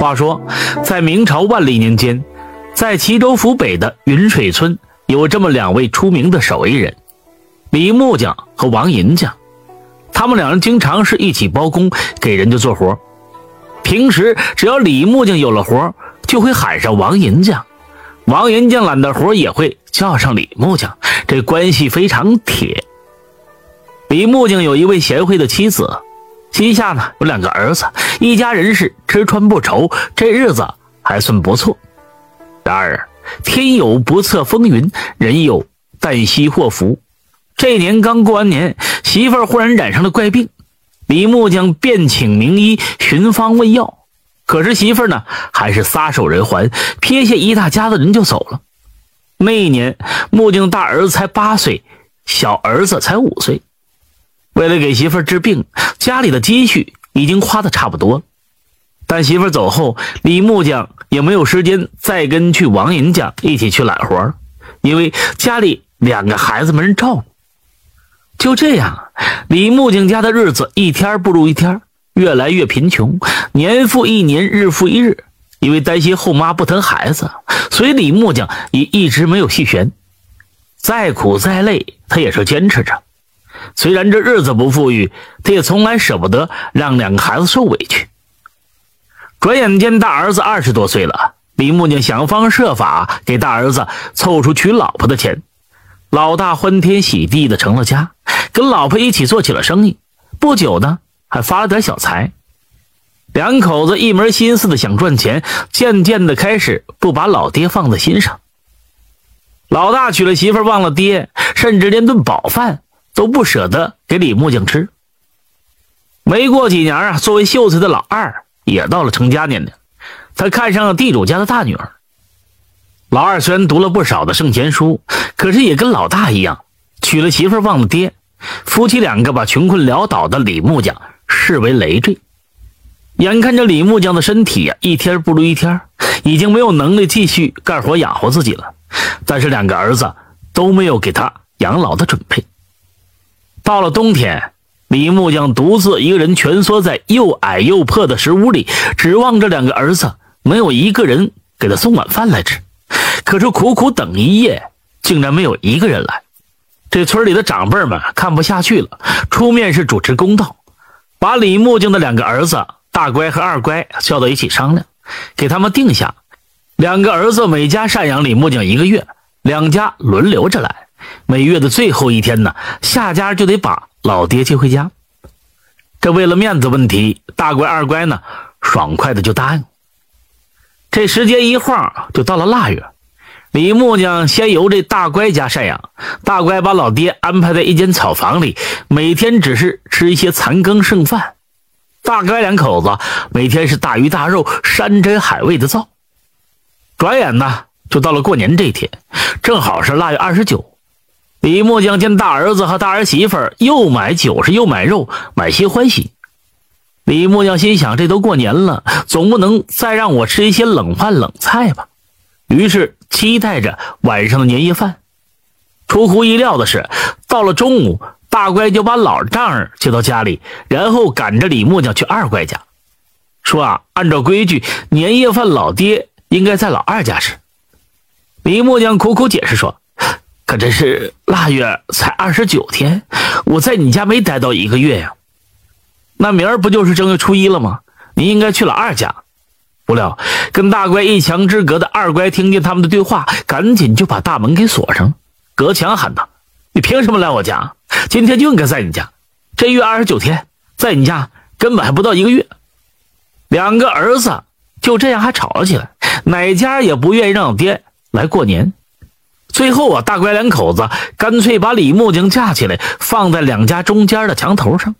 话说，在明朝万历年间，在齐州府北的云水村，有这么两位出名的手艺人，李木匠和王银匠。他们两人经常是一起包工，给人家做活。平时只要李木匠有了活，就会喊上王银匠；王银匠揽的活，也会叫上李木匠。这关系非常铁。李木匠有一位贤惠的妻子。膝下呢有两个儿子，一家人是吃穿不愁，这日子还算不错。然而天有不测风云，人有旦夕祸福。这年刚过完年，媳妇儿忽然染上了怪病，李木匠便请名医寻方问药，可是媳妇儿呢还是撒手人寰，撇下一大家子人就走了。那一年木匠大儿子才八岁，小儿子才五岁。为了给媳妇治病，家里的积蓄已经花的差不多了。但媳妇走后，李木匠也没有时间再跟去王银匠一起去揽活，因为家里两个孩子没人照顾。就这样，李木匠家的日子一天不如一天，越来越贫穷，年复一年，日复一日。因为担心后妈不疼孩子，所以李木匠也一直没有弃权。再苦再累，他也是坚持着。虽然这日子不富裕，他也从来舍不得让两个孩子受委屈。转眼间，大儿子二十多岁了，李木匠想方设法给大儿子凑出娶老婆的钱。老大欢天喜地的成了家，跟老婆一起做起了生意。不久呢，还发了点小财。两口子一门心思的想赚钱，渐渐的开始不把老爹放在心上。老大娶了媳妇忘了爹，甚至连顿饱饭。都不舍得给李木匠吃。没过几年啊，作为秀才的老二也到了成家年龄，他看上了地主家的大女儿。老二虽然读了不少的圣贤书，可是也跟老大一样，娶了媳妇忘了爹。夫妻两个把穷困潦倒的李木匠视为累赘。眼看着李木匠的身体呀，一天不如一天，已经没有能力继续干活养活自己了。但是两个儿子都没有给他养老的准备。到了冬天，李木匠独自一个人蜷缩在又矮又破的石屋里，指望着两个儿子没有一个人给他送晚饭来吃。可是苦苦等一夜，竟然没有一个人来。这村里的长辈们看不下去了，出面是主持公道，把李木匠的两个儿子大乖和二乖叫到一起商量，给他们定下：两个儿子每家赡养李木匠一个月，两家轮流着来。每月的最后一天呢，下家就得把老爹接回家。这为了面子问题，大乖二乖呢，爽快的就答应。这时间一晃就到了腊月，李木匠先由这大乖家赡养。大乖把老爹安排在一间草房里，每天只是吃一些残羹剩饭。大乖两口子每天是大鱼大肉、山珍海味的造。转眼呢，就到了过年这一天，正好是腊月二十九。李木匠见大儿子和大儿媳妇儿又买酒是又买肉，满心欢喜。李木匠心想：这都过年了，总不能再让我吃一些冷饭冷菜吧？于是期待着晚上的年夜饭。出乎意料的是，到了中午，大乖就把老丈人接到家里，然后赶着李木匠去二乖家，说啊，按照规矩，年夜饭老爹应该在老二家吃。李木匠苦苦解释说。可这是腊月才二十九天，我在你家没待到一个月呀。那明儿不就是正月初一了吗？你应该去老二家。不料跟大乖一墙之隔的二乖听见他们的对话，赶紧就把大门给锁上，隔墙喊道：“你凭什么来我家？今天就应该在你家。这月二十九天，在你家根本还不到一个月。”两个儿子就这样还吵了起来，哪家也不愿意让爹来过年。最后啊，大乖两口子干脆把李木匠架起来，放在两家中间的墙头上。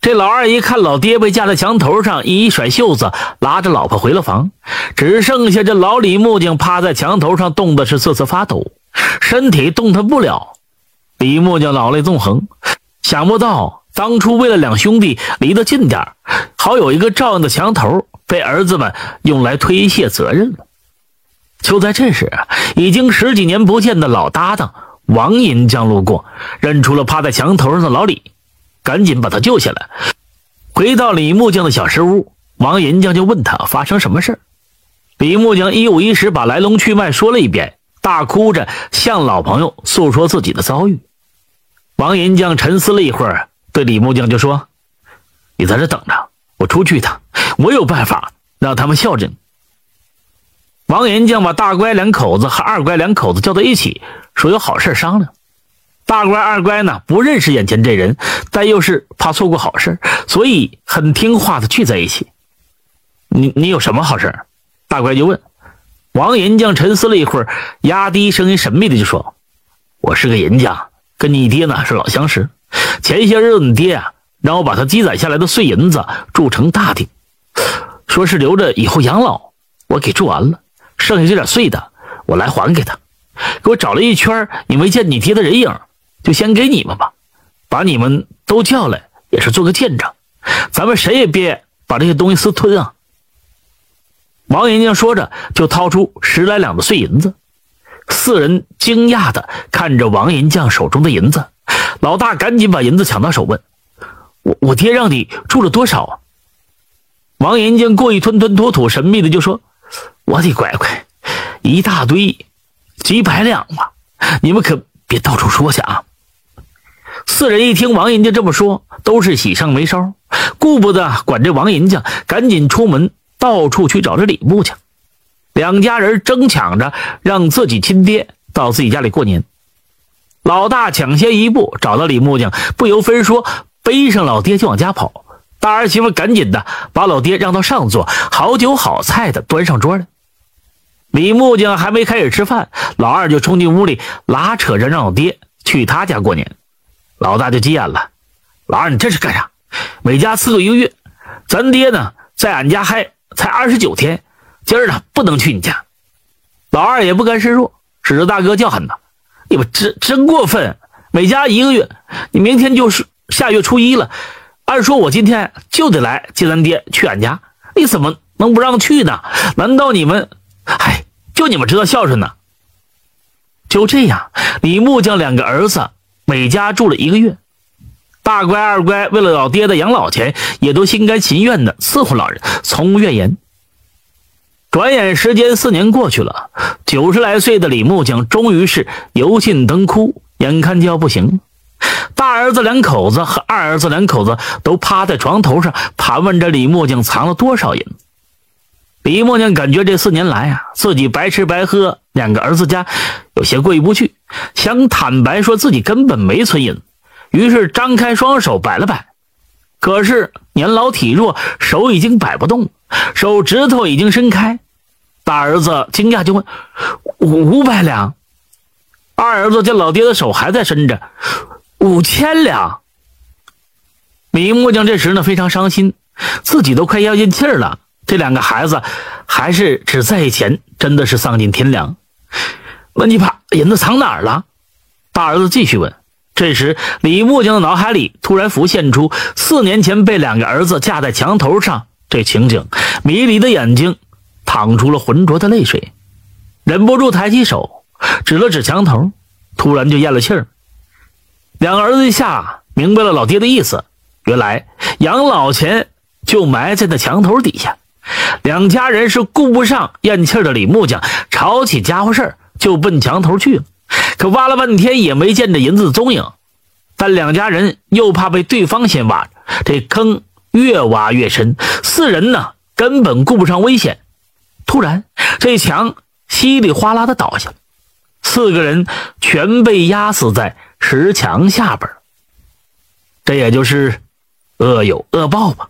这老二一看老爹被架在墙头上，一甩袖子，拉着老婆回了房，只剩下这老李木匠趴在墙头上，冻得是瑟瑟发抖，身体动弹不了。李木匠老泪纵横，想不到当初为了两兄弟离得近点好有一个照应的墙头，被儿子们用来推卸责任了。就在这时，已经十几年不见的老搭档王银匠路过，认出了趴在墙头上的老李，赶紧把他救下来。回到李木匠的小石屋，王银匠就问他发生什么事李木匠一五一十把来龙去脉说了一遍，大哭着向老朋友诉说自己的遭遇。王银匠沉思了一会儿，对李木匠就说：“你在这等着，我出去一趟，我有办法让他们孝敬。”王银匠把大乖两口子和二乖两口子叫到一起，说有好事商量。大乖、二乖呢不认识眼前这人，但又是怕错过好事，所以很听话的聚在一起。你你有什么好事？大乖就问。王银匠沉思了一会儿，压低声音神秘的就说：“我是个银匠。”跟你爹呢是老相识，前些日子你爹啊让我把他积攒下来的碎银子铸成大鼎，说是留着以后养老，我给铸完了，剩下这点碎的我来还给他。给我找了一圈，也没见你爹的人影，就先给你们吧，把你们都叫来也是做个见证，咱们谁也别把这些东西私吞啊。王银匠说着，就掏出十来两的碎银子。四人惊讶的看着王银匠手中的银子，老大赶紧把银子抢到手，问：“我我爹让你铸了多少？”王银匠过一吞吞吐吐，神秘的就说：“我的乖乖，一大堆，几百两吧！你们可别到处说去啊！”四人一听王银匠这么说，都是喜上眉梢，顾不得管这王银匠，赶紧出门到处去找这李木匠。两家人争抢着让自己亲爹到自己家里过年。老大抢先一步找到李木匠，不由分说背上老爹就往家跑。大儿媳妇赶紧的把老爹让到上座，好酒好菜的端上桌来。李木匠还没开始吃饭，老二就冲进屋里拉扯着让老爹去他家过年。老大就急眼了：“老二，你这是干啥？每家伺候一个月，咱爹呢在俺家还才二十九天。”今儿呢，不能去你家。老二也不甘示弱，指着大哥叫喊道：“你们真真过分！每家一个月，你明天就是下月初一了。按说我今天就得来接咱爹去俺家，你怎么能不让去呢？难道你们……就你们知道孝顺呢？”就这样，李木匠两个儿子每家住了一个月，大乖、二乖为了老爹的养老钱，也都心甘情愿的伺候老人，从无怨言。转眼时间四年过去了，九十来岁的李木匠终于是油尽灯枯，眼看就要不行了。大儿子两口子和二儿子两口子都趴在床头上盘问着李木匠藏了多少银子。李木匠感觉这四年来啊，自己白吃白喝，两个儿子家有些过意不去，想坦白说自己根本没存银，于是张开双手摆了摆。可是年老体弱，手已经摆不动，手指头已经伸开。大儿子惊讶就问：“五五百两？”二儿子见老爹的手还在伸着，五千两。李木匠这时呢非常伤心，自己都快要咽气了，这两个孩子还是只在意钱，真的是丧尽天良。那你把银子藏哪儿了？大儿子继续问。这时，李木匠的脑海里突然浮现出四年前被两个儿子架在墙头上这情景，迷离的眼睛淌出了浑浊的泪水，忍不住抬起手指了指墙头，突然就咽了气儿。两个儿子一下明白了老爹的意思，原来养老钱就埋在那墙头底下。两家人是顾不上咽气的李木匠，吵起家伙事儿就奔墙头去了。可挖了半天也没见着银子踪影，但两家人又怕被对方先挖，这坑越挖越深，四人呢根本顾不上危险。突然，这墙稀里哗啦的倒下，四个人全被压死在石墙下边。这也就是恶有恶报吧。